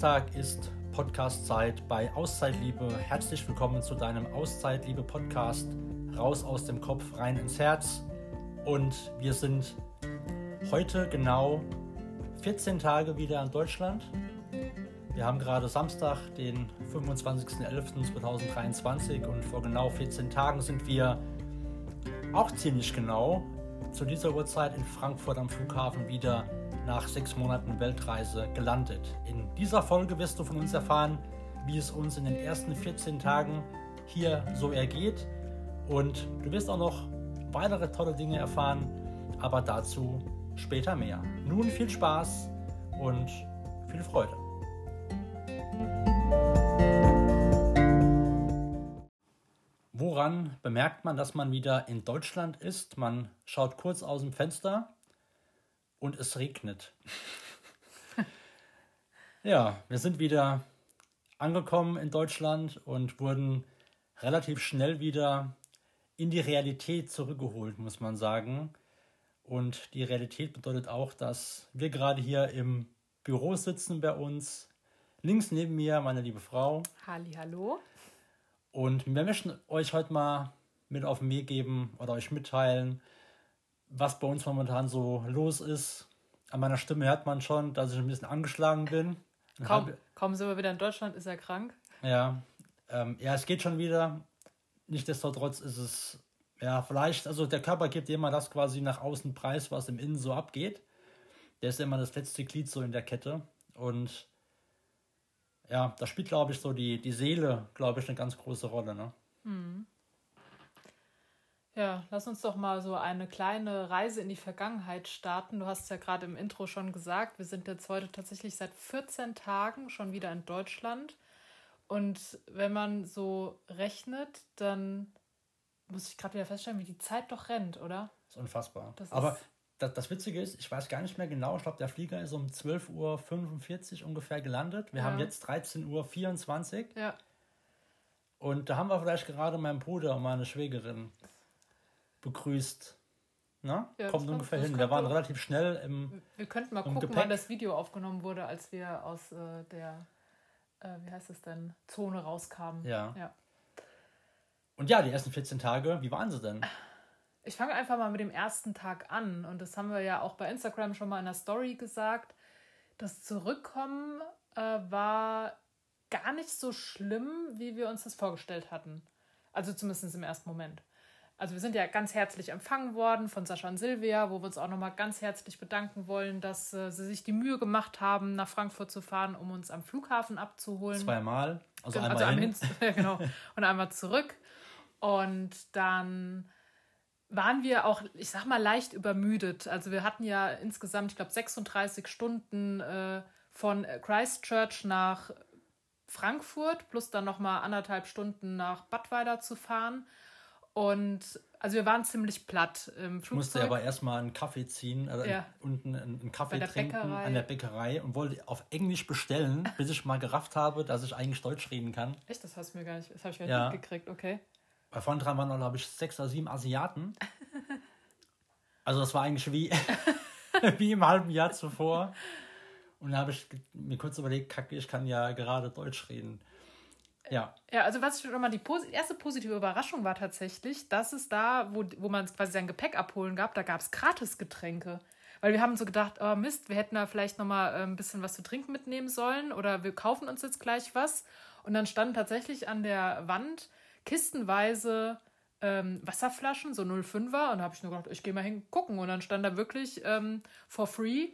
Samstag ist Podcast-Zeit bei Auszeitliebe. Herzlich willkommen zu deinem Auszeitliebe-Podcast. Raus aus dem Kopf, rein ins Herz. Und wir sind heute genau 14 Tage wieder in Deutschland. Wir haben gerade Samstag, den 25.11.2023 und vor genau 14 Tagen sind wir auch ziemlich genau zu dieser Uhrzeit in Frankfurt am Flughafen wieder nach sechs Monaten Weltreise gelandet. In dieser Folge wirst du von uns erfahren, wie es uns in den ersten 14 Tagen hier so ergeht. Und du wirst auch noch weitere tolle Dinge erfahren, aber dazu später mehr. Nun viel Spaß und viel Freude. Woran bemerkt man, dass man wieder in Deutschland ist? Man schaut kurz aus dem Fenster und es regnet. ja, wir sind wieder angekommen in Deutschland und wurden relativ schnell wieder in die Realität zurückgeholt, muss man sagen. Und die Realität bedeutet auch, dass wir gerade hier im Büro sitzen bei uns. Links neben mir meine liebe Frau. Halli, hallo. Und wir möchten euch heute mal mit auf den Weg geben oder euch mitteilen, was bei uns momentan so los ist. An meiner Stimme hört man schon, dass ich ein bisschen angeschlagen bin. Kaum, hab, kaum sind wir wieder in Deutschland, ist er krank. Ja, ähm, ja, es geht schon wieder. Nichtsdestotrotz ist es, ja, vielleicht, also der Körper gibt immer das quasi nach außen preis, was im Innen so abgeht. Der ist immer das letzte Glied so in der Kette. Und ja, da spielt, glaube ich, so die, die Seele, glaube ich, eine ganz große Rolle. Ne? Mhm. Ja, lass uns doch mal so eine kleine Reise in die Vergangenheit starten. Du hast es ja gerade im Intro schon gesagt, wir sind jetzt heute tatsächlich seit 14 Tagen schon wieder in Deutschland. Und wenn man so rechnet, dann muss ich gerade wieder feststellen, wie die Zeit doch rennt, oder? Das ist unfassbar. Das Aber ist das, das Witzige ist, ich weiß gar nicht mehr genau, ich glaube, der Flieger ist um 12.45 Uhr ungefähr gelandet. Wir ja. haben jetzt 13.24 Uhr. Ja. Und da haben wir vielleicht gerade meinen Bruder und meine Schwägerin begrüßt. Na? Ja, Kommt ungefähr hin. Wir waren relativ schnell im. Wir könnten mal gucken, Gepäck. wann das Video aufgenommen wurde, als wir aus äh, der, äh, wie heißt es denn, Zone rauskamen. Ja. ja. Und ja, die ersten 14 Tage, wie waren sie denn? Ich fange einfach mal mit dem ersten Tag an. Und das haben wir ja auch bei Instagram schon mal in der Story gesagt. Das Zurückkommen äh, war gar nicht so schlimm, wie wir uns das vorgestellt hatten. Also zumindest im ersten Moment. Also wir sind ja ganz herzlich empfangen worden von Sascha und Silvia, wo wir uns auch nochmal ganz herzlich bedanken wollen, dass äh, sie sich die Mühe gemacht haben, nach Frankfurt zu fahren, um uns am Flughafen abzuholen. Zweimal, also, also einmal hin. hin genau, und einmal zurück. Und dann waren wir auch, ich sag mal, leicht übermüdet. Also wir hatten ja insgesamt, ich glaube, 36 Stunden äh, von Christchurch nach Frankfurt plus dann nochmal anderthalb Stunden nach Badweiler zu fahren. Und also wir waren ziemlich platt im Flugzeug. Ich musste aber erstmal einen Kaffee ziehen, also ja. unten einen Kaffee trinken Bäckerei. an der Bäckerei und wollte auf Englisch bestellen, bis ich mal gerafft habe, dass ich eigentlich Deutsch reden kann. Echt? Das hast du mir gar nicht, das habe ich gar nicht ja. mitgekriegt, okay. Bei vorne dran waren noch, glaube ich, sechs oder sieben Asiaten. Also das war eigentlich wie, wie im halben Jahr zuvor. Und da habe ich mir kurz überlegt, kacke, ich kann ja gerade Deutsch reden. Ja. Ja, also was schon mal die erste positive Überraschung war tatsächlich, dass es da, wo, wo man quasi sein Gepäck abholen gab, da gab es Gratis-Getränke. Weil wir haben so gedacht, oh Mist, wir hätten da vielleicht noch mal äh, ein bisschen was zu trinken mitnehmen sollen oder wir kaufen uns jetzt gleich was. Und dann stand tatsächlich an der Wand kistenweise ähm, Wasserflaschen, so 05er. Und da habe ich nur gedacht, ich gehe mal hingucken. Und dann stand da wirklich ähm, for free.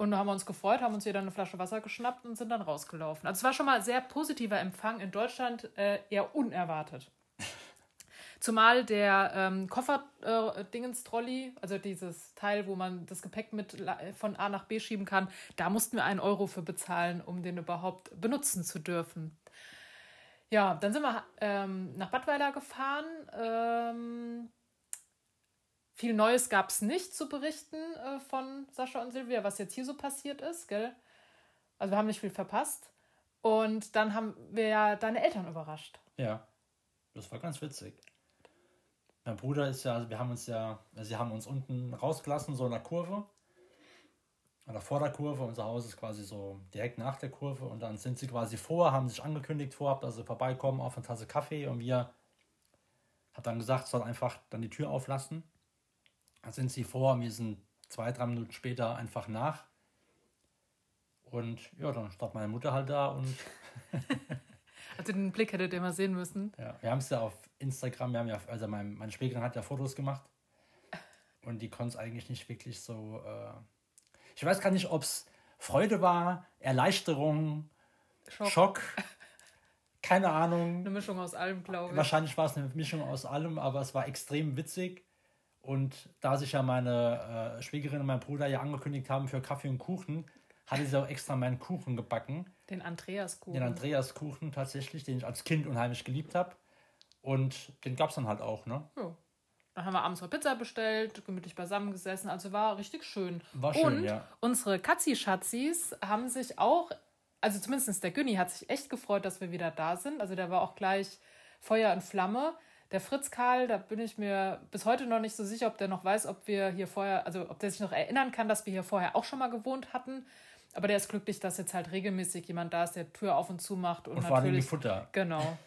Und da haben wir uns gefreut, haben uns hier dann eine Flasche Wasser geschnappt und sind dann rausgelaufen. Also es war schon mal sehr positiver Empfang in Deutschland, äh, eher unerwartet. Zumal der ähm, Koffer-Dingens-Trolley, äh, also dieses Teil, wo man das Gepäck mit von A nach B schieben kann, da mussten wir einen Euro für bezahlen, um den überhaupt benutzen zu dürfen. Ja, dann sind wir ähm, nach Badweiler gefahren. Ähm, viel Neues gab es nicht zu berichten äh, von Sascha und Silvia, was jetzt hier so passiert ist, gell? Also wir haben nicht viel verpasst. Und dann haben wir ja deine Eltern überrascht. Ja, das war ganz witzig. Mein Bruder ist ja, wir haben uns ja, sie haben uns unten rausgelassen, so in der Kurve. oder vor der Kurve. Unser Haus ist quasi so direkt nach der Kurve und dann sind sie quasi vor, haben sich angekündigt vorab, dass sie vorbeikommen auf eine Tasse Kaffee und wir hat dann gesagt, soll einfach dann die Tür auflassen. Dann sind sie vor, wir sind zwei, drei Minuten später einfach nach. Und ja, dann stand meine Mutter halt da und. also den Blick hättet ihr mal sehen müssen. Ja, wir haben es ja auf Instagram, wir haben ja, also mein, meine Schwägerin hat ja Fotos gemacht. Und die konnte es eigentlich nicht wirklich so. Äh ich weiß gar nicht, ob es Freude war, Erleichterung, Schock. Schock. Keine Ahnung. Eine Mischung aus allem, glaube ich. Wahrscheinlich war es eine Mischung aus allem, aber es war extrem witzig. Und da sich ja meine äh, Schwägerin und mein Bruder ja angekündigt haben für Kaffee und Kuchen, hatte sie auch extra meinen Kuchen gebacken. Den Andreas-Kuchen. Den Andreas-Kuchen tatsächlich, den ich als Kind unheimlich geliebt habe. Und den gab es dann halt auch, ne? Ja. Dann haben wir abends mal Pizza bestellt, gemütlich beisammen gesessen. Also war richtig schön. War schön, Und ja. unsere Katzi-Schatzis haben sich auch, also zumindest der Günni hat sich echt gefreut, dass wir wieder da sind. Also der war auch gleich Feuer und Flamme. Der Fritz Karl, da bin ich mir bis heute noch nicht so sicher, ob der noch weiß, ob wir hier vorher, also ob der sich noch erinnern kann, dass wir hier vorher auch schon mal gewohnt hatten. Aber der ist glücklich, dass jetzt halt regelmäßig jemand da ist, der Tür auf und zu macht. Und, und vor allem die Futter. Genau.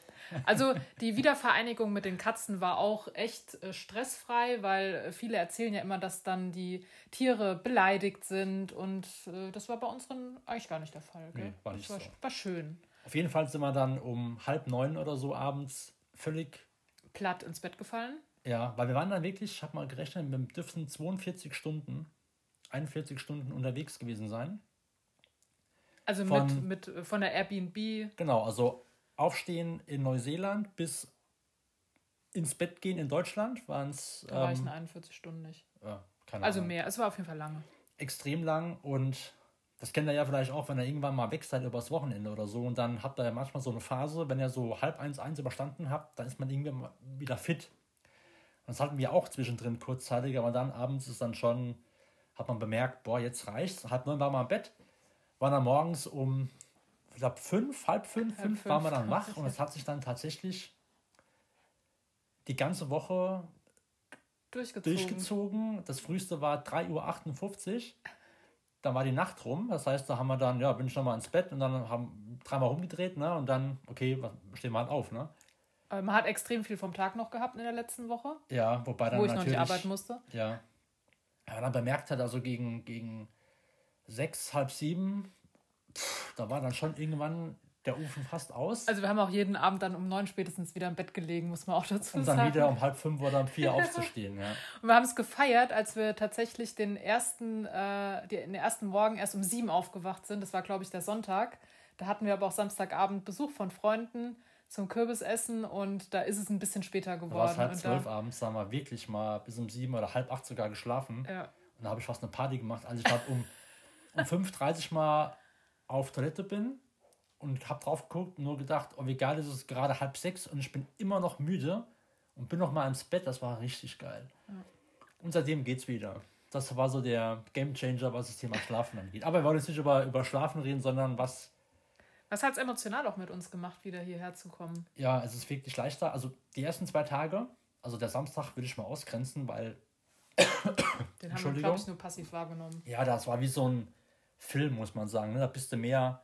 Also die Wiedervereinigung mit den Katzen war auch echt äh, stressfrei, weil viele erzählen ja immer, dass dann die Tiere beleidigt sind und äh, das war bei unseren eigentlich gar nicht der Fall. Gell? Nee, war nicht war, so. war schön. Auf jeden Fall sind wir dann um halb neun oder so abends völlig platt ins Bett gefallen. Ja, weil wir waren dann wirklich, ich habe mal gerechnet, wir dürften 42 Stunden, 41 Stunden unterwegs gewesen sein. Also von, mit, mit von der Airbnb. Genau, also Aufstehen in Neuseeland bis ins Bett gehen in Deutschland waren es. Da reichen ähm, 41 Stunden nicht. Ja, keine also mehr, es war auf jeden Fall lange. Extrem lang und das kennt ihr ja vielleicht auch, wenn ihr irgendwann mal weg seid übers Wochenende oder so und dann habt ihr ja manchmal so eine Phase, wenn ihr so halb eins, eins überstanden habt, dann ist man irgendwie wieder fit. Und das hatten wir auch zwischendrin kurzzeitig, aber dann abends ist dann schon, hat man bemerkt, boah, jetzt reicht's. Halb neun war man im Bett, war dann morgens um ich glaube, fünf, halb fünf, halb fünf, waren wir dann wach und es hat sich dann tatsächlich die ganze Woche durchgezogen. durchgezogen. Das früheste war 3.58 Uhr. Dann war die Nacht rum. Das heißt, da haben wir dann, ja, bin ich nochmal ins Bett und dann haben dreimal rumgedreht, ne? Und dann, okay, stehen wir halt auf, ne? man hat extrem viel vom Tag noch gehabt in der letzten Woche. Ja, wobei dann Wo ich noch nicht arbeiten musste. Ja. Ja, dann bemerkt hat, also gegen, gegen sechs, halb sieben pff, da war dann schon irgendwann der Ofen fast aus. Also wir haben auch jeden Abend dann um neun spätestens wieder im Bett gelegen, muss man auch dazu sagen. Und dann wieder um halb fünf oder um vier aufzustehen, ja. Und wir haben es gefeiert, als wir tatsächlich den ersten, äh, den ersten Morgen erst um sieben aufgewacht sind. Das war, glaube ich, der Sonntag. Da hatten wir aber auch Samstagabend Besuch von Freunden zum Kürbisessen und da ist es ein bisschen später geworden. Da war es halb zwölf abends, da haben wir wirklich mal bis um sieben oder halb acht sogar geschlafen. Ja. Und da habe ich fast eine Party gemacht. Also ich habe um, um 5.30 mal auf Toilette bin und habe drauf geguckt und nur gedacht, oh, wie geil ist es gerade halb sechs und ich bin immer noch müde und bin noch mal ins Bett. Das war richtig geil. Ja. Und seitdem geht's wieder. Das war so der Game Changer, was das Thema Schlafen angeht. Aber wir wollen jetzt nicht über, über Schlafen reden, sondern was. Was hat es emotional auch mit uns gemacht, wieder hierher zu kommen? Ja, es ist wirklich leichter. Also die ersten zwei Tage, also der Samstag würde ich mal ausgrenzen, weil. Den haben wir, glaube ich, nur passiv wahrgenommen. Ja, das war wie so ein Film, muss man sagen. Ne? Da bist du mehr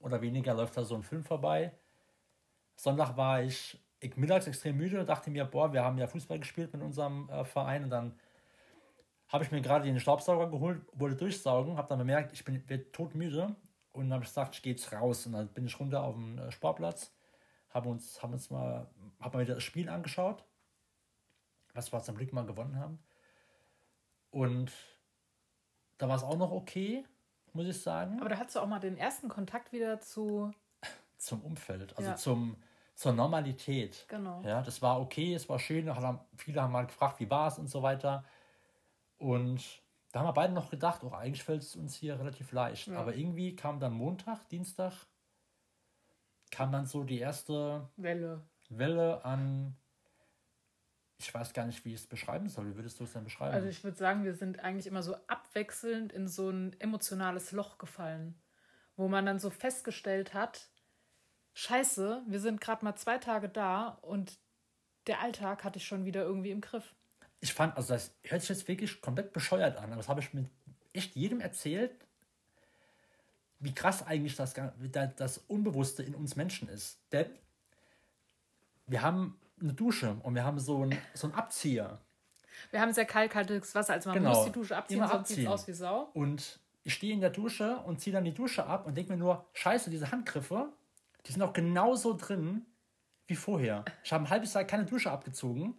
oder weniger, läuft da so ein Film vorbei. Sonntag war ich, ich mittags extrem müde und dachte mir, boah, wir haben ja Fußball gespielt mit unserem äh, Verein und dann habe ich mir gerade den Staubsauger geholt, wollte durchsaugen, habe dann bemerkt, ich bin todmüde und dann habe gesagt, ich gehe jetzt raus und dann bin ich runter auf den äh, Sportplatz, habe uns, haben uns mal, habe mal wieder das Spiel angeschaut, was wir zum Glück mal gewonnen haben und da war es auch noch okay muss ich sagen. Aber da hast du auch mal den ersten Kontakt wieder zu. Zum Umfeld, also ja. zum, zur Normalität. Genau. Ja, das war okay, es war schön. Viele haben mal gefragt, wie war es und so weiter. Und da haben wir beide noch gedacht, auch oh, eigentlich fällt es uns hier relativ leicht. Ja. Aber irgendwie kam dann Montag, Dienstag, kam dann so die erste Welle, Welle an ich weiß gar nicht, wie ich es beschreiben soll. Wie würdest du es denn beschreiben? Also ich würde sagen, wir sind eigentlich immer so abwechselnd in so ein emotionales Loch gefallen, wo man dann so festgestellt hat, scheiße, wir sind gerade mal zwei Tage da und der Alltag hatte ich schon wieder irgendwie im Griff. Ich fand, also das hört sich jetzt wirklich komplett bescheuert an, aber das habe ich mit echt jedem erzählt, wie krass eigentlich das, das Unbewusste in uns Menschen ist. Denn wir haben eine Dusche und wir haben so einen, so einen Abzieher. Wir haben sehr kaltkaltes Wasser, also man genau. muss die Dusche abziehen, Immer sonst sieht es aus wie Sau. Und ich stehe in der Dusche und ziehe dann die Dusche ab und denke mir nur, scheiße, diese Handgriffe, die sind auch genauso drin wie vorher. Ich habe ein halbes Jahr keine Dusche abgezogen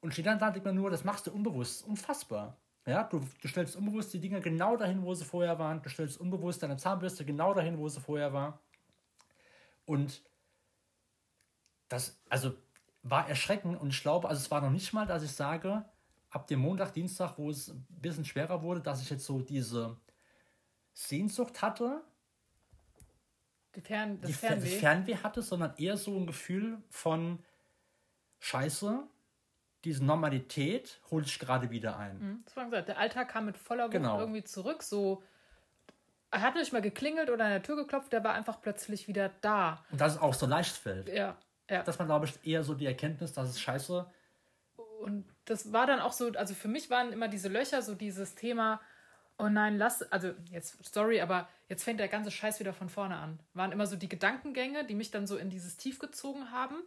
und stehe dann da und denke mir nur, das machst du unbewusst. Unfassbar. Ja, du, du stellst unbewusst die Dinge genau dahin, wo sie vorher waren. Du stellst unbewusst deine Zahnbürste genau dahin, wo sie vorher war. Und das, also war erschreckend und ich glaube, also es war noch nicht mal, dass ich sage, ab dem Montag, Dienstag, wo es ein bisschen schwerer wurde, dass ich jetzt so diese Sehnsucht hatte, die Fern, das, die Fernweh. das Fernweh hatte, sondern eher so ein Gefühl von Scheiße, diese Normalität hole ich gerade wieder ein. Mhm, das war gesagt. Der Alltag kam mit voller Wucht genau. irgendwie zurück. So, er hat nicht mal geklingelt oder an der Tür geklopft, der war einfach plötzlich wieder da. Und das ist auch so leicht fällt. Ja. Ja. Das war, glaube ich, eher so die Erkenntnis, dass es scheiße. Und das war dann auch so, also für mich waren immer diese Löcher, so dieses Thema, oh nein, lass, also jetzt, sorry, aber jetzt fängt der ganze Scheiß wieder von vorne an. Waren immer so die Gedankengänge, die mich dann so in dieses Tief gezogen haben.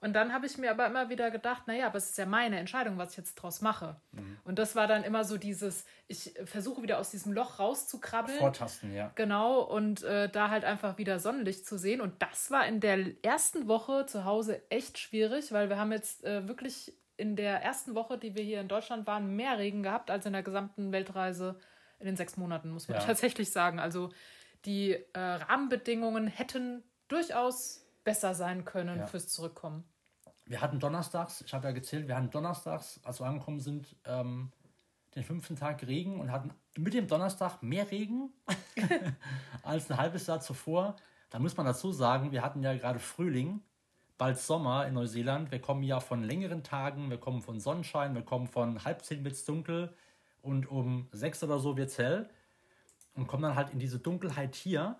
Und dann habe ich mir aber immer wieder gedacht, naja, aber es ist ja meine Entscheidung, was ich jetzt draus mache. Mhm. Und das war dann immer so dieses, ich versuche wieder aus diesem Loch rauszukrabbeln. Vortasten, ja. Genau, und äh, da halt einfach wieder Sonnenlicht zu sehen. Und das war in der ersten Woche zu Hause echt schwierig, weil wir haben jetzt äh, wirklich in der ersten Woche, die wir hier in Deutschland waren, mehr Regen gehabt als in der gesamten Weltreise in den sechs Monaten, muss man ja. tatsächlich sagen. Also die äh, Rahmenbedingungen hätten durchaus besser sein können ja. fürs Zurückkommen. Wir hatten donnerstags, ich habe ja gezählt, wir hatten donnerstags, als wir angekommen sind, ähm, den fünften Tag Regen und hatten mit dem Donnerstag mehr Regen als ein halbes Jahr zuvor. Da muss man dazu sagen, wir hatten ja gerade Frühling, bald Sommer in Neuseeland. Wir kommen ja von längeren Tagen, wir kommen von Sonnenschein, wir kommen von halb zehn bis dunkel und um sechs oder so wird es hell und kommen dann halt in diese Dunkelheit hier.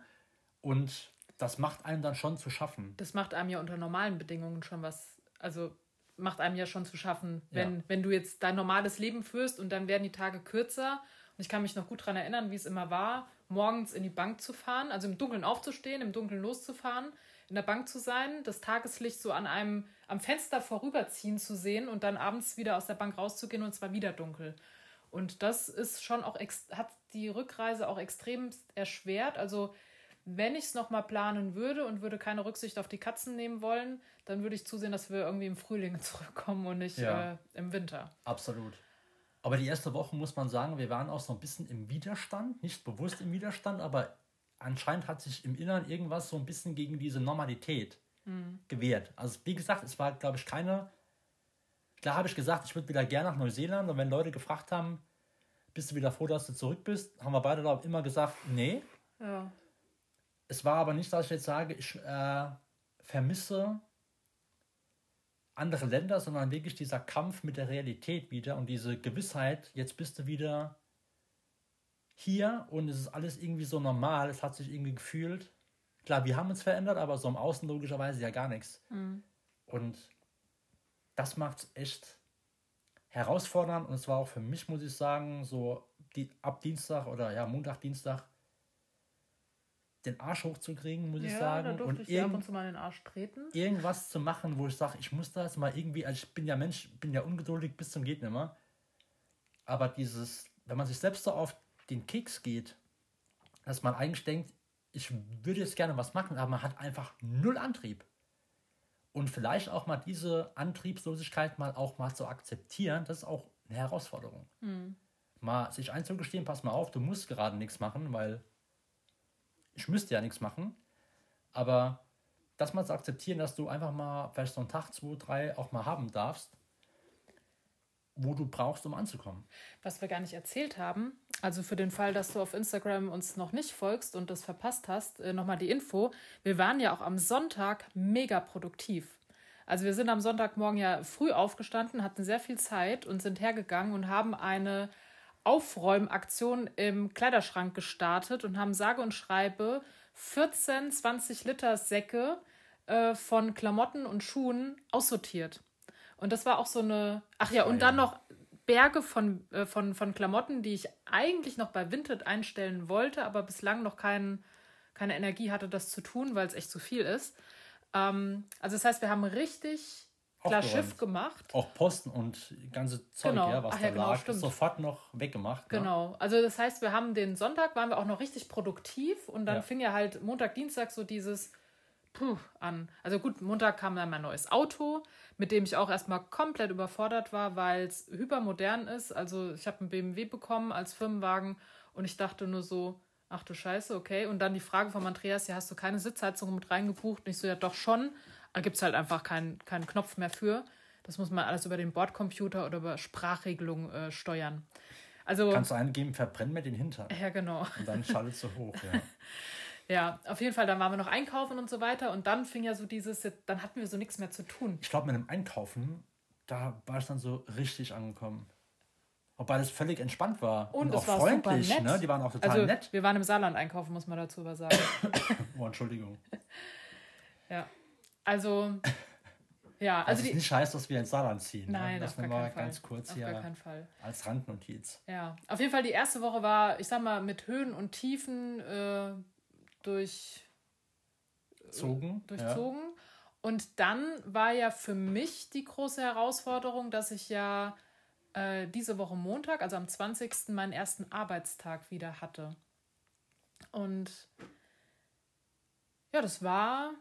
Und das macht einem dann schon zu schaffen. Das macht einem ja unter normalen Bedingungen schon was, also macht einem ja schon zu schaffen, wenn, ja. wenn du jetzt dein normales Leben führst und dann werden die Tage kürzer. Und ich kann mich noch gut daran erinnern, wie es immer war, morgens in die Bank zu fahren, also im Dunkeln aufzustehen, im Dunkeln loszufahren, in der Bank zu sein, das Tageslicht so an einem am Fenster vorüberziehen zu sehen und dann abends wieder aus der Bank rauszugehen und es war wieder dunkel. Und das ist schon auch hat die Rückreise auch extrem erschwert. Also wenn ich es nochmal planen würde und würde keine Rücksicht auf die Katzen nehmen wollen, dann würde ich zusehen, dass wir irgendwie im Frühling zurückkommen und nicht ja. äh, im Winter. Absolut. Aber die erste Woche muss man sagen, wir waren auch so ein bisschen im Widerstand, nicht bewusst im Widerstand, aber anscheinend hat sich im Inneren irgendwas so ein bisschen gegen diese Normalität mhm. gewehrt. Also wie gesagt, es war, glaube ich, keine. Klar habe ich gesagt, ich würde wieder gerne nach Neuseeland und wenn Leute gefragt haben, bist du wieder froh, dass du zurück bist, haben wir beide, glaube ich, immer gesagt, nee. Ja es war aber nicht, dass ich jetzt sage, ich äh, vermisse andere Länder, sondern wirklich dieser Kampf mit der Realität wieder und diese Gewissheit, jetzt bist du wieder hier und es ist alles irgendwie so normal, es hat sich irgendwie gefühlt. Klar, wir haben uns verändert, aber so im Außen logischerweise ja gar nichts. Mhm. Und das macht es echt herausfordernd und es war auch für mich, muss ich sagen, so die, ab Dienstag oder ja, Montag, Dienstag den Arsch hochzukriegen, muss ja, ich sagen. Da durfte und ich ab und zu mal den Arsch treten. Irgendwas zu machen, wo ich sage, ich muss das mal irgendwie, also ich bin ja Mensch, bin ja ungeduldig bis zum geht nimmer. Aber dieses, wenn man sich selbst so auf den Keks geht, dass man eigentlich denkt, ich würde jetzt gerne was machen, aber man hat einfach null Antrieb. Und vielleicht auch mal diese Antriebslosigkeit mal auch mal zu akzeptieren, das ist auch eine Herausforderung. Mhm. Mal sich einzugestehen, pass mal auf, du musst gerade nichts machen, weil ich müsste ja nichts machen, aber das mal zu akzeptieren, dass du einfach mal vielleicht so einen Tag, zwei, drei auch mal haben darfst, wo du brauchst, um anzukommen. Was wir gar nicht erzählt haben, also für den Fall, dass du auf Instagram uns noch nicht folgst und das verpasst hast, äh, nochmal die Info. Wir waren ja auch am Sonntag mega produktiv. Also wir sind am Sonntagmorgen ja früh aufgestanden, hatten sehr viel Zeit und sind hergegangen und haben eine Aufräumaktion im Kleiderschrank gestartet und haben sage und schreibe 14 20 Liter Säcke äh, von Klamotten und Schuhen aussortiert. Und das war auch so eine. Ach ja, und dann noch Berge von, äh, von, von Klamotten, die ich eigentlich noch bei Vinted einstellen wollte, aber bislang noch kein, keine Energie hatte, das zu tun, weil es echt zu viel ist. Ähm, also das heißt, wir haben richtig klar Schiff gemacht. Auch Posten und ganze Zeug, genau. ja, was Ach, da ja, genau, lag, stimmt. sofort noch weggemacht. Ne? Genau. Also das heißt, wir haben den Sonntag, waren wir auch noch richtig produktiv und dann ja. fing ja halt Montag, Dienstag so dieses Puh an. Also gut, Montag kam dann mein neues Auto, mit dem ich auch erstmal komplett überfordert war, weil es hypermodern ist. Also ich habe einen BMW bekommen als Firmenwagen und ich dachte nur so, ach du Scheiße, okay. Und dann die Frage von Andreas, ja, hast du keine Sitzheizung mit reingebucht? Und ich so, ja doch schon. Da gibt es halt einfach keinen keinen Knopf mehr für. Das muss man alles über den Bordcomputer oder über Sprachregelung äh, steuern. Also, Kannst du eingeben, verbrenn mir den Hintern. Ja, genau. Und dann schaltet du hoch, ja. Ja, auf jeden Fall, dann waren wir noch einkaufen und so weiter und dann fing ja so dieses, dann hatten wir so nichts mehr zu tun. Ich glaube, mit dem Einkaufen, da war ich dann so richtig angekommen. Wobei das völlig entspannt war. Und, und auch war freundlich, ne? Die waren auch total also, nett. Wir waren im Saarland einkaufen, muss man dazu was sagen. oh, Entschuldigung. ja. Also, ja. Also, also nicht heißt, dass wir ins Saarland ziehen. Ne? Nein, ne? das gar mal Fall. ganz kurz auf hier gar keinen Fall. als Randnotiz. Ja, auf jeden Fall die erste Woche war, ich sag mal, mit Höhen und Tiefen äh, durch, Zogen, durchzogen. Ja. Und dann war ja für mich die große Herausforderung, dass ich ja äh, diese Woche Montag, also am 20. meinen ersten Arbeitstag wieder hatte. Und ja, das war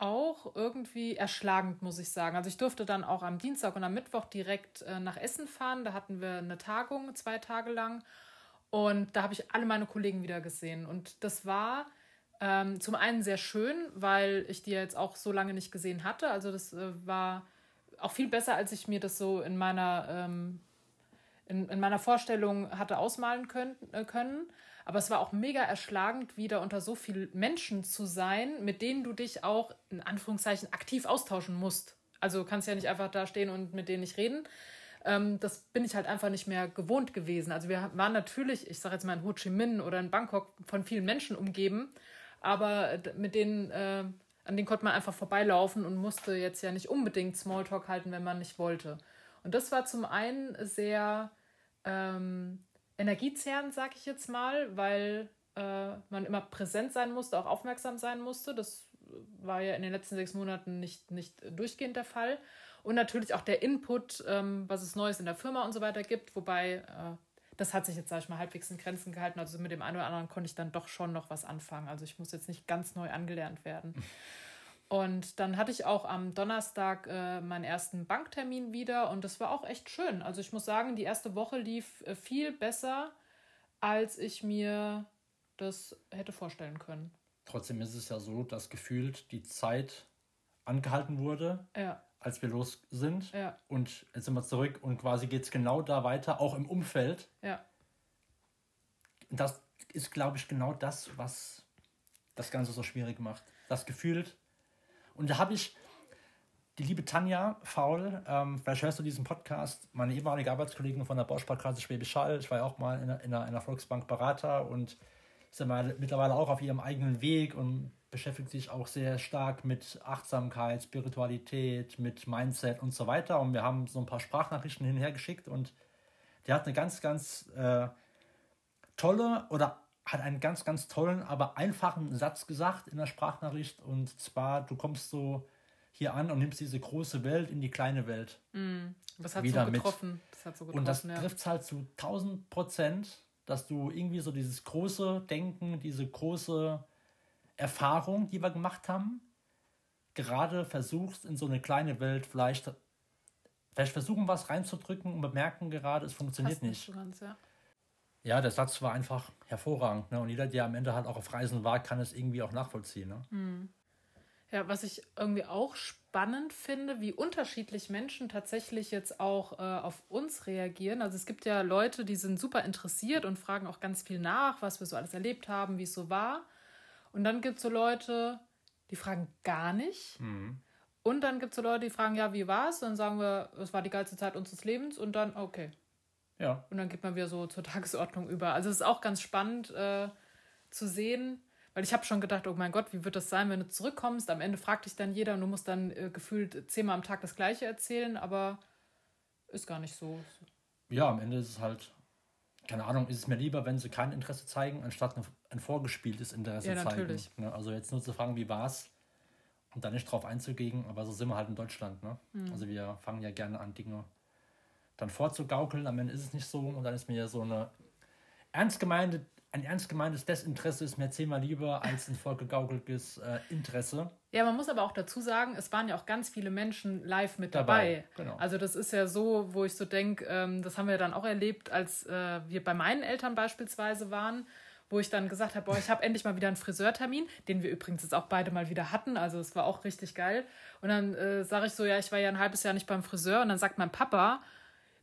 auch irgendwie erschlagend, muss ich sagen. Also ich durfte dann auch am Dienstag und am Mittwoch direkt äh, nach Essen fahren. Da hatten wir eine Tagung zwei Tage lang. Und da habe ich alle meine Kollegen wieder gesehen. Und das war ähm, zum einen sehr schön, weil ich die jetzt auch so lange nicht gesehen hatte. Also das äh, war auch viel besser, als ich mir das so in meiner, ähm, in, in meiner Vorstellung hatte ausmalen können, äh, können. Aber es war auch mega erschlagend, wieder unter so vielen Menschen zu sein, mit denen du dich auch in Anführungszeichen aktiv austauschen musst. Also kannst ja nicht einfach da stehen und mit denen nicht reden, ähm, das bin ich halt einfach nicht mehr gewohnt gewesen. Also wir waren natürlich, ich sage jetzt mal in Ho Chi Minh oder in Bangkok von vielen Menschen umgeben, aber mit denen, äh, an denen konnte man einfach vorbeilaufen und musste jetzt ja nicht unbedingt Smalltalk halten, wenn man nicht wollte. Und das war zum einen sehr ähm, energiezehrend, sag ich jetzt mal, weil äh, man immer präsent sein musste, auch aufmerksam sein musste. Das war ja in den letzten sechs Monaten nicht, nicht durchgehend der Fall. Und natürlich auch der Input, ähm, was es Neues in der Firma und so weiter gibt. Wobei, äh, das hat sich jetzt, sag ich mal, halbwegs in Grenzen gehalten. Also mit dem einen oder anderen konnte ich dann doch schon noch was anfangen. Also ich muss jetzt nicht ganz neu angelernt werden. Und dann hatte ich auch am Donnerstag äh, meinen ersten Banktermin wieder und das war auch echt schön. Also ich muss sagen, die erste Woche lief äh, viel besser, als ich mir das hätte vorstellen können. Trotzdem ist es ja so, dass gefühlt die Zeit angehalten wurde. Ja als wir los sind. Ja. Und jetzt sind wir zurück und quasi geht es genau da weiter, auch im Umfeld. Ja. Das ist, glaube ich, genau das, was das Ganze so schwierig macht. Das gefühlt. Und da habe ich die liebe Tanja Faul, ähm, vielleicht hörst du diesen Podcast, meine ehemalige Arbeitskollegin von der Bausparkasse Schwäbisch Hall. Ich war ja auch mal in einer, in einer Volksbank Berater und ist ja mittlerweile auch auf ihrem eigenen Weg und beschäftigt sich auch sehr stark mit Achtsamkeit, Spiritualität, mit Mindset und so weiter. Und wir haben so ein paar Sprachnachrichten hinher geschickt und der hat eine ganz, ganz äh, tolle oder hat einen ganz, ganz tollen, aber einfachen Satz gesagt in der Sprachnachricht. Und zwar, du kommst so hier an und nimmst diese große Welt in die kleine Welt. Mm, das hat wieder so getroffen. Mit. Das hat so getroffen, und das ja. trifft es halt zu 1000 Prozent, dass du irgendwie so dieses große Denken, diese große Erfahrung, die wir gemacht haben, gerade versuchst, in so eine kleine Welt vielleicht, vielleicht versuchen, was reinzudrücken und bemerken gerade, es funktioniert nicht. nicht ganz, ja. Ja. der Satz war einfach hervorragend. Ne? Und jeder, der am Ende halt auch auf Reisen war, kann es irgendwie auch nachvollziehen. Ne? Mhm. Ja, was ich irgendwie auch spannend finde, wie unterschiedlich Menschen tatsächlich jetzt auch äh, auf uns reagieren. Also es gibt ja Leute, die sind super interessiert und fragen auch ganz viel nach, was wir so alles erlebt haben, wie es so war. Und dann gibt es so Leute, die fragen gar nicht. Mhm. Und dann gibt es so Leute, die fragen, ja, wie war es? Dann sagen wir, es war die geilste Zeit unseres Lebens und dann, okay. Ja. Und dann geht man wieder so zur Tagesordnung über. Also es ist auch ganz spannend äh, zu sehen, weil ich habe schon gedacht, oh mein Gott, wie wird das sein, wenn du zurückkommst? Am Ende fragt dich dann jeder und du musst dann äh, gefühlt zehnmal am Tag das Gleiche erzählen, aber ist gar nicht so. Ja, am Ende ist es halt, keine Ahnung, ist es mir lieber, wenn sie kein Interesse zeigen, anstatt ein, ein vorgespieltes Interesse Ja, zeigen. natürlich. Ne? Also jetzt nur zu fragen, wie war's und dann nicht drauf einzugehen, aber so sind wir halt in Deutschland. Ne? Mhm. Also wir fangen ja gerne an, Dinge dann vorzugaukeln, am Ende ist es nicht so und dann ist mir ja so eine ernst gemeinte, ein ernst gemeintes Desinteresse ist mir zehnmal lieber als ein vorgegaukeltes äh, Interesse. Ja, man muss aber auch dazu sagen, es waren ja auch ganz viele Menschen live mit dabei. Dabei, genau. Also das ist ja so, wo ich so denke, ähm, das haben wir dann auch erlebt, als äh, wir bei meinen Eltern beispielsweise waren, wo ich dann gesagt habe, boah, ich habe endlich mal wieder einen Friseurtermin, den wir übrigens jetzt auch beide mal wieder hatten. Also es war auch richtig geil. Und dann äh, sage ich so, ja, ich war ja ein halbes Jahr nicht beim Friseur. Und dann sagt mein Papa,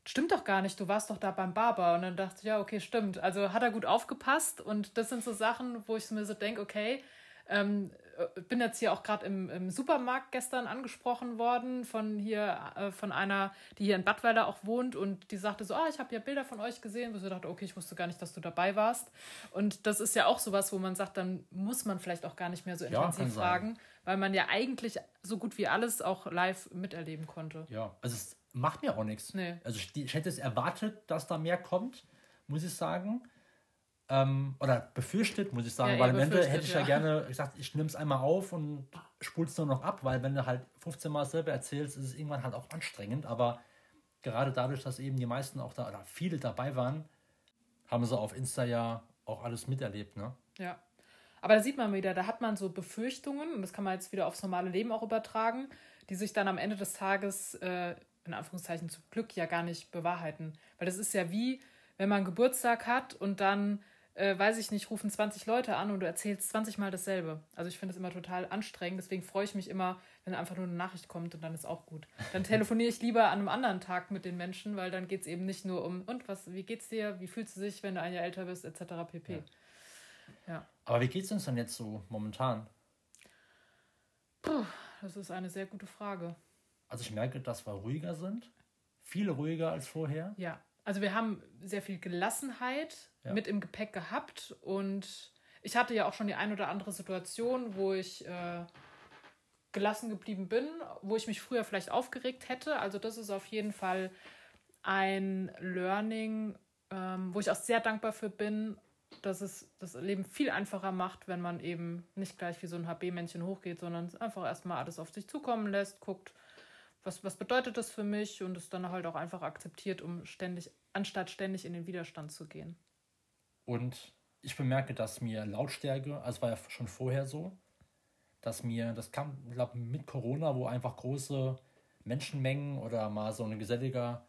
stimmt doch gar nicht, du warst doch da beim Barber. Und dann dachte ich, ja, okay, stimmt. Also hat er gut aufgepasst. Und das sind so Sachen, wo ich mir so denke, okay, ähm, äh, bin jetzt hier auch gerade im, im Supermarkt gestern angesprochen worden von hier, äh, von einer, die hier in Badweiler auch wohnt und die sagte so, ah, ich habe ja Bilder von euch gesehen, wo ich so dachte, okay, ich wusste gar nicht, dass du dabei warst. Und das ist ja auch sowas, wo man sagt, dann muss man vielleicht auch gar nicht mehr so Ja, intensiv sein. fragen, weil man ja eigentlich so gut wie alles auch live miterleben konnte. Ja, also es macht mir auch nichts. Nee. Also ich, ich hätte es erwartet, dass da mehr kommt, muss ich sagen. Ähm, oder befürchtet, muss ich sagen, Ja, weil am Ende hätte ich ja, ja. gerne gesagt, ich nehme es einmal auf und spul's nur noch ab, weil wenn du halt 15 Mal selber erzählst, ist es irgendwann halt auch anstrengend. Aber gerade dadurch, dass eben die meisten auch da, oder viele dabei waren, haben sie auf Insta ja auch alles miterlebt, ne? Ja. Aber da sieht man wieder, da hat man so Befürchtungen, und das kann man jetzt wieder aufs normale Leben auch übertragen, die sich dann am Ende des Tages, äh, in Anführungszeichen zum Glück, ja gar nicht bewahrheiten. Weil das ist ja wie, wenn man Geburtstag hat und dann, äh, weiß ich nicht, rufen 20 Leute an und du erzählst 20 Mal dasselbe. Also ich finde das immer total anstrengend, deswegen freue ich mich immer, wenn einfach nur eine Nachricht kommt und dann ist auch gut. Dann telefoniere ich lieber an einem anderen Tag mit den Menschen, weil dann geht es eben nicht nur um, und was, wie geht's dir, wie fühlst du dich, wenn du ein Jahr älter bist, etc. pp. ja. Aber wie geht's uns denn jetzt so momentan? Puh, das ist eine sehr gute Frage. Also ich merke, dass wir ruhiger sind. Viel ruhiger als vorher. Ja, also wir haben sehr viel Gelassenheit Ja. mit im Gepäck gehabt und ich hatte ja auch schon die ein oder andere Situation, wo ich äh, gelassen geblieben bin, wo ich mich früher vielleicht aufgeregt hätte. Also das ist auf jeden Fall ein Learning, ähm, wo ich auch sehr dankbar für bin, dass es das Leben viel einfacher macht, wenn man eben nicht gleich wie so ein HB-Männchen hochgeht, sondern einfach erstmal alles auf sich zukommen lässt, guckt, was, was bedeutet das für mich und es dann halt auch einfach akzeptiert, um ständig, anstatt ständig in den Widerstand zu gehen. Und ich bemerke, dass mir Lautstärke, also war ja schon vorher so, dass mir, das kam, glaube, mit Corona, wo einfach große Menschenmengen oder mal so ein geselliger,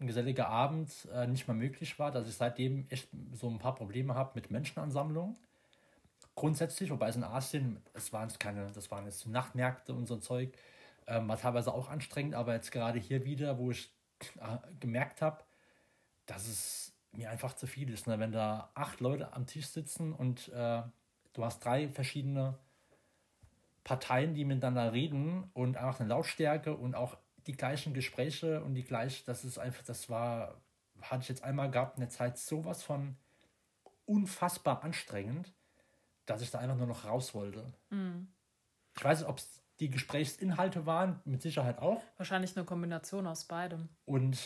ein geselliger Abend äh, nicht mehr möglich war, dass ich seitdem echt so ein paar Probleme habe mit Menschenansammlungen. Grundsätzlich, wobei es in Asien, es waren keine, das waren jetzt Nachtmärkte und so ein Zeug, ähm, war teilweise auch anstrengend, aber jetzt gerade hier wieder, wo ich äh, gemerkt habe, dass es mir einfach zu viel ist. Ne? Wenn da acht Leute am Tisch sitzen und äh, du hast drei verschiedene Parteien, die miteinander reden und einfach eine Lautstärke und auch die gleichen Gespräche und die gleich, das ist einfach, das war, hatte ich jetzt einmal gehabt in der Zeit sowas von unfassbar anstrengend, dass ich da einfach nur noch raus wollte. Ich weiß nicht, ob es die Gesprächsinhalte waren, mit Sicherheit auch. Wahrscheinlich eine Kombination aus beidem. Und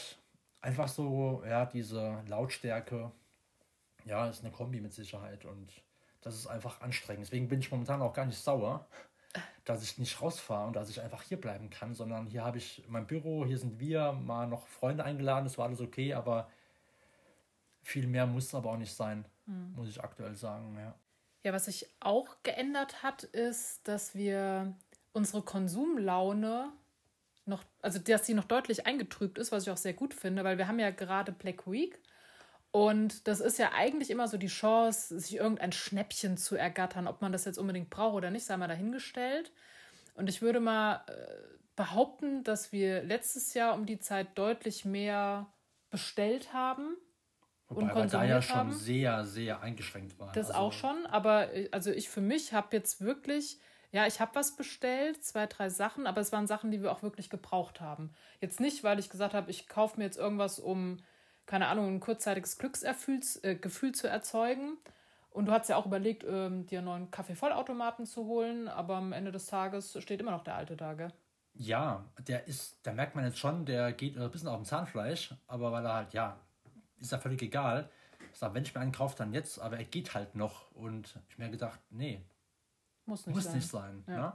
einfach so, ja, diese Lautstärke, ja, ist eine Kombi mit Sicherheit und das ist einfach anstrengend. Deswegen bin ich momentan auch gar nicht sauer, dass ich nicht rausfahre und dass ich einfach hier bleiben kann, sondern hier habe ich mein Büro, hier sind wir, mal noch Freunde eingeladen, das war alles okay, aber viel mehr muss es aber auch nicht sein, muss ich aktuell sagen, ja. Ja, was sich auch geändert hat, ist, dass wir unsere Konsumlaune noch, also dass sie noch deutlich eingetrübt ist, was ich auch sehr gut finde, weil wir haben ja gerade Black Week und das ist ja eigentlich immer so die Chance, sich irgendein Schnäppchen zu ergattern, ob man das jetzt unbedingt braucht oder nicht, sei mal dahingestellt. Und ich würde mal äh, behaupten, dass wir letztes Jahr um die Zeit deutlich mehr bestellt haben Wobei und wir da ja konsumiert schon haben. sehr, sehr eingeschränkt waren. Das Also, auch schon, aber äh, also ich für mich habe jetzt wirklich, ja, ich habe was bestellt, zwei, drei Sachen, aber es waren Sachen, die wir auch wirklich gebraucht haben. Jetzt nicht, weil ich gesagt habe, ich kaufe mir jetzt irgendwas, um, keine Ahnung, ein kurzzeitiges Glücksgefühl äh, zu erzeugen. Und du hast ja auch überlegt, ähm, dir einen neuen Kaffeevollautomaten zu holen, aber am Ende des Tages steht immer noch der alte da, gell? Ja, der ist, da merkt man jetzt schon, der geht ein bisschen auf dem Zahnfleisch, aber weil er halt, ja, ist ja völlig egal. Ich sag, wenn ich mir einen kaufe, dann jetzt, aber er geht halt noch. Und ich mir gedacht, nee, muss nicht muss sein. Nicht sein ja. ne?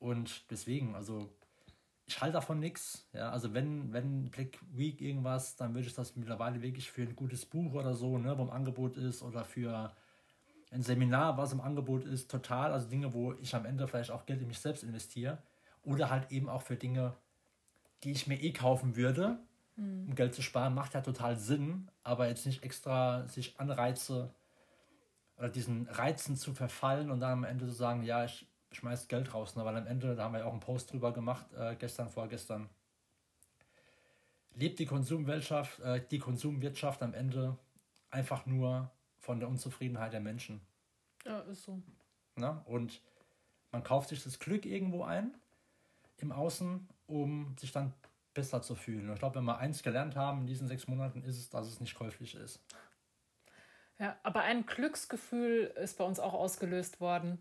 Und deswegen, also ich halte davon nichts. Ja, also wenn, wenn Black Week irgendwas, dann würde ich das mittlerweile wirklich für ein gutes Buch oder so, ne, wo im Angebot ist, oder für ein Seminar, was im Angebot ist, total. Also Dinge, wo ich am Ende vielleicht auch Geld in mich selbst investiere. Oder halt eben auch für Dinge, die ich mir eh kaufen würde, mhm. um Geld zu sparen, macht ja total Sinn, aber jetzt nicht extra sich Anreize oder diesen Reizen zu verfallen und dann am Ende zu sagen, ja, ich schmeiß Geld raus, ne? weil am Ende, da haben wir ja auch einen Post drüber gemacht, äh, gestern, vorgestern, lebt die Konsumwirtschaft, äh, die Konsumwirtschaft am Ende einfach nur von der Unzufriedenheit der Menschen. Ja, ist so. Ne? Und man kauft sich das Glück irgendwo ein im Außen, um sich dann besser zu fühlen. Und ich glaube, wenn wir eins gelernt haben in diesen sechs Monaten, ist es, dass es nicht käuflich ist. Ja, aber ein Glücksgefühl ist bei uns auch ausgelöst worden.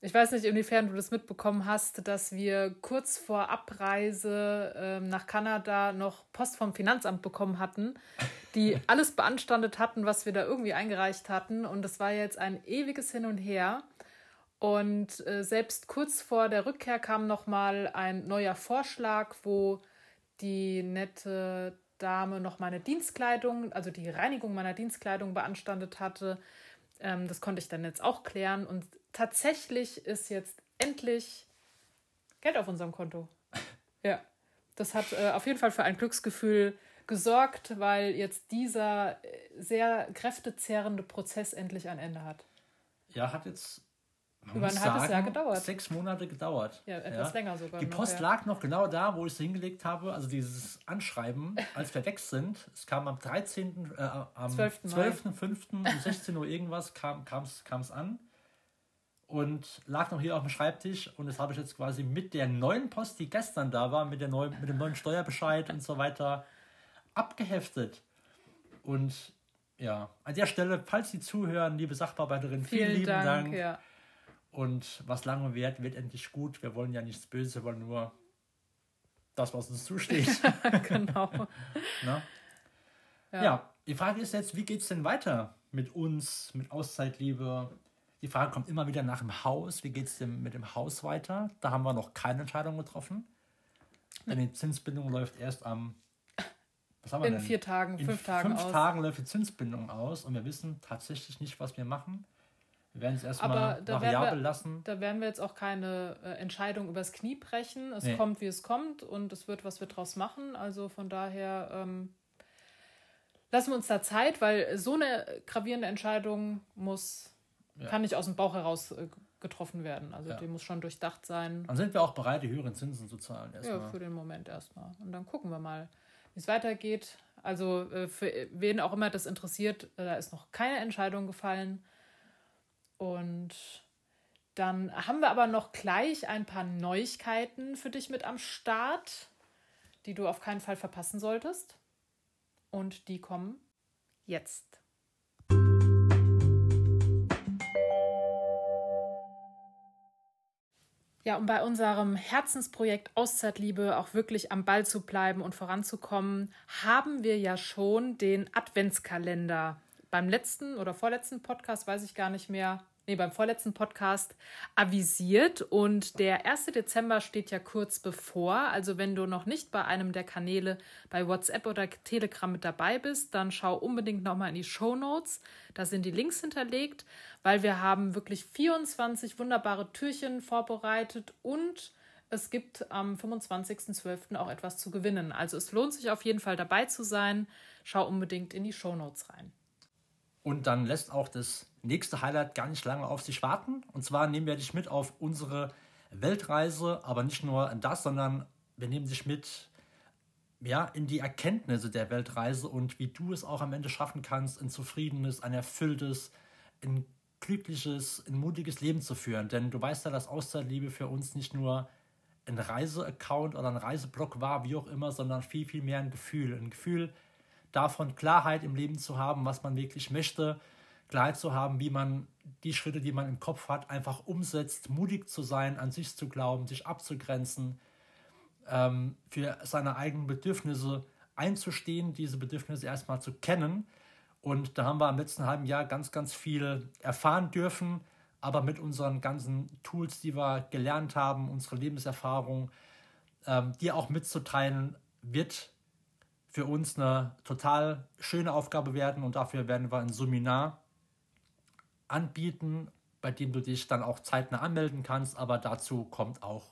Ich weiß nicht, inwiefern du das mitbekommen hast, dass wir kurz vor Abreise äh, nach Kanada noch Post vom Finanzamt bekommen hatten, die alles beanstandet hatten, was wir da irgendwie eingereicht hatten. Und es war jetzt ein ewiges Hin und Her. Und äh, selbst kurz vor der Rückkehr kam nochmal ein neuer Vorschlag, wo die nette Dame noch meine Dienstkleidung, also die Reinigung meiner Dienstkleidung beanstandet hatte. Ähm, das konnte ich dann jetzt auch klären. Und tatsächlich ist jetzt endlich Geld auf unserem Konto. Ja, das hat äh, auf jeden Fall für ein Glücksgefühl gesorgt, weil jetzt dieser äh, sehr kräftezehrende Prozess endlich ein Ende hat. Ja, hat jetzt über ein halbes sagen, Jahr gedauert. Sechs Monate gedauert. Ja, etwas ja. länger sogar. Die Post noch, ja. lag noch genau da, wo ich sie hingelegt habe. Also dieses Anschreiben, als wir weg sind. Es kam am 13., äh, am 12.05. 12. um 16 Uhr irgendwas kam es an. Und lag noch hier auf dem Schreibtisch. Und das habe ich jetzt quasi mit der neuen Post, die gestern da war, mit, der neuen, mit dem neuen Steuerbescheid und so weiter, abgeheftet. Und ja, an der Stelle, falls Sie zuhören, liebe Sachbearbeiterin, vielen, vielen lieben Dank. Dank. Ja und was lange währt, wird endlich gut. Wir wollen ja nichts Böses, wir wollen nur das, was uns zusteht. genau. ja. ja. die Frage ist jetzt, wie geht es denn weiter mit uns, mit Auszeitliebe? Die Frage kommt immer wieder nach dem Haus. Wie geht es denn mit dem Haus weiter? Da haben wir noch keine Entscheidung getroffen. Denn die Zinsbindung läuft erst am. Was haben wir In denn? vier Tagen, In fünf Tagen. Fünf aus. Tagen läuft die Zinsbindung aus und wir wissen tatsächlich nicht, was wir machen. Wir werden es erstmal variabel wir, lassen. Da werden wir jetzt auch keine äh, Entscheidung übers Knie brechen. Es nee. kommt, wie es kommt und es wird, was wir draus machen. Also von daher ähm, lassen wir uns da Zeit, weil so eine gravierende Entscheidung muss, ja. kann nicht aus dem Bauch heraus äh, getroffen werden. Also ja. die muss schon durchdacht sein. Dann sind wir auch bereit, die höheren Zinsen zu zahlen. Erstmal. Ja, für den Moment erstmal. Und dann gucken wir mal, wie es weitergeht. Also äh, für wen auch immer das interessiert, da ist noch keine Entscheidung gefallen. Und dann haben wir aber noch gleich ein paar Neuigkeiten für dich mit am Start, die du auf keinen Fall verpassen solltest. Und die kommen jetzt. Ja, um bei unserem Herzensprojekt Auszeitliebe auch wirklich am Ball zu bleiben und voranzukommen, haben wir ja schon den Adventskalender beim letzten oder vorletzten Podcast, weiß ich gar nicht mehr, nee, beim vorletzten Podcast avisiert. Und der 1. Dezember steht ja kurz bevor. Also wenn du noch nicht bei einem der Kanäle bei WhatsApp oder Telegram mit dabei bist, dann schau unbedingt nochmal in die Show Notes. Da sind die Links hinterlegt, weil wir haben wirklich 24 wunderbare Türchen vorbereitet und es gibt am 25.12. auch etwas zu gewinnen. Also es lohnt sich auf jeden Fall dabei zu sein. Schau unbedingt in die Show Notes rein. Und dann lässt auch das nächste Highlight gar nicht lange auf sich warten. Und zwar nehmen wir dich mit auf unsere Weltreise, aber nicht nur das, sondern wir nehmen dich mit ja, in die Erkenntnisse der Weltreise und wie du es auch am Ende schaffen kannst, ein zufriedenes, ein erfülltes, ein glückliches, ein mutiges Leben zu führen. Denn du weißt ja, dass Auszeitliebe für uns nicht nur ein Reiseaccount oder ein Reiseblog war, wie auch immer, sondern viel, viel mehr ein Gefühl. Ein Gefühl, davon Klarheit im Leben zu haben, was man wirklich möchte, Klarheit zu haben, wie man die Schritte, die man im Kopf hat, einfach umsetzt, mutig zu sein, an sich zu glauben, sich abzugrenzen ähm, für seine eigenen Bedürfnisse einzustehen, diese Bedürfnisse erstmal zu kennen. Und da haben wir im letzten halben Jahr ganz, ganz viel erfahren dürfen, aber mit unseren ganzen Tools, die wir gelernt haben, unsere Lebenserfahrung, ähm, die auch mitzuteilen, wird für uns eine total schöne Aufgabe werden und dafür werden wir ein Seminar anbieten, bei dem du dich dann auch zeitnah anmelden kannst, aber dazu kommt auch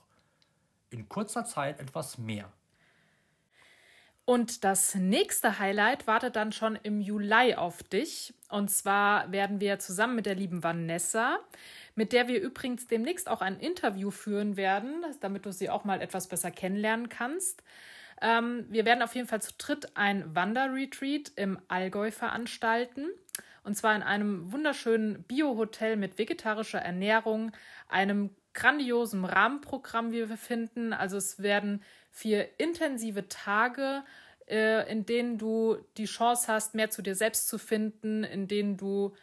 in kurzer Zeit etwas mehr. Und das nächste Highlight wartet dann schon im Juli auf dich. Und zwar werden wir zusammen mit der lieben Vanessa, mit der wir übrigens demnächst auch ein Interview führen werden, damit du sie auch mal etwas besser kennenlernen kannst. Ähm, wir werden auf jeden Fall zu dritt ein Wanderretreat im Allgäu veranstalten. Und zwar in einem wunderschönen Bio-Hotel mit vegetarischer Ernährung, einem grandiosen Rahmenprogramm, wie wir finden. Also es werden vier intensive Tage, äh, in denen du die Chance hast, mehr zu dir selbst zu finden, in denen du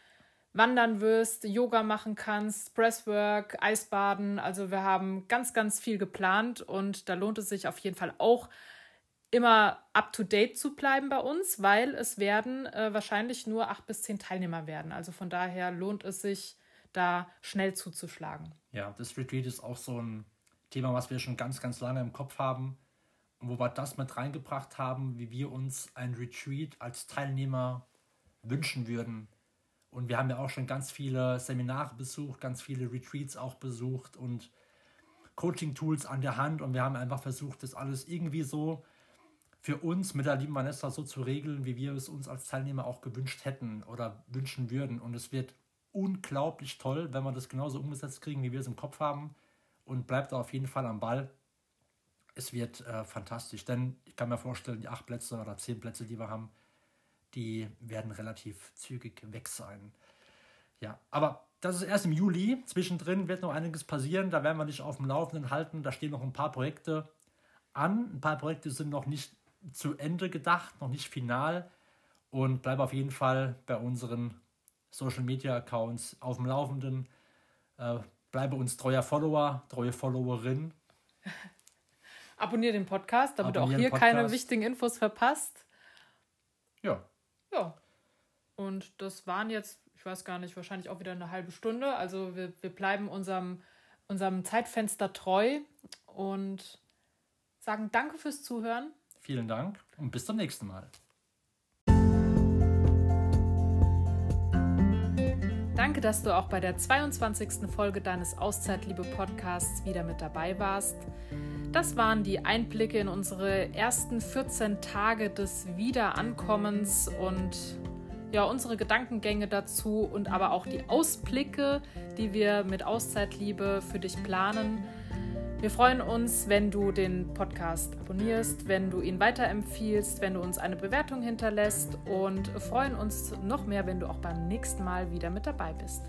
wandern wirst, Yoga machen kannst, Presswork, Eisbaden. Also wir haben ganz, ganz viel geplant und da lohnt es sich auf jeden Fall auch immer up-to-date zu bleiben bei uns, weil es werden äh, wahrscheinlich nur acht bis zehn Teilnehmer werden. Also von daher lohnt es sich, da schnell zuzuschlagen. Ja, das Retreat ist auch so ein Thema, was wir schon ganz, ganz lange im Kopf haben, wo wir das mit reingebracht haben, wie wir uns ein Retreat als Teilnehmer wünschen würden. Und wir haben ja auch schon ganz viele Seminare besucht, ganz viele Retreats auch besucht und Coaching-Tools an der Hand. Und wir haben einfach versucht, das alles irgendwie so für uns mit der lieben Vanessa so zu regeln, wie wir es uns als Teilnehmer auch gewünscht hätten oder wünschen würden. Und es wird unglaublich toll, wenn wir das genauso umgesetzt kriegen, wie wir es im Kopf haben. Und bleibt auf jeden Fall am Ball. Es wird äh, fantastisch, denn ich kann mir vorstellen, die acht Plätze oder zehn Plätze, die wir haben, die werden relativ zügig weg sein. Ja, aber das ist erst im Juli. Zwischendrin wird noch einiges passieren. Da werden wir dich auf dem Laufenden halten. Da stehen noch ein paar Projekte an. Ein paar Projekte sind noch nicht zu Ende gedacht, noch nicht final. Und bleib auf jeden Fall bei unseren Social Media Accounts auf dem Laufenden. Äh, bleibe uns treuer Follower, treue Followerin. Abonniere den Podcast, damit Abonnier du auch hier keine wichtigen Infos verpasst. Ja. Ja. Und das waren jetzt, ich weiß gar nicht, wahrscheinlich auch wieder eine halbe Stunde. Also wir, wir bleiben unserem, unserem Zeitfenster treu und sagen Danke fürs Zuhören. Vielen Dank und bis zum nächsten Mal. Danke, dass du auch bei der 22. Folge deines Auszeitliebe-Podcasts wieder mit dabei warst. Das waren die Einblicke in unsere ersten 14 Tage des Wiederankommens und ja, unsere Gedankengänge dazu und aber auch die Ausblicke, die wir mit Auszeitliebe für dich planen. Wir freuen uns, wenn du den Podcast abonnierst, wenn du ihn weiterempfiehlst, wenn du uns eine Bewertung hinterlässt und freuen uns noch mehr, wenn du auch beim nächsten Mal wieder mit dabei bist.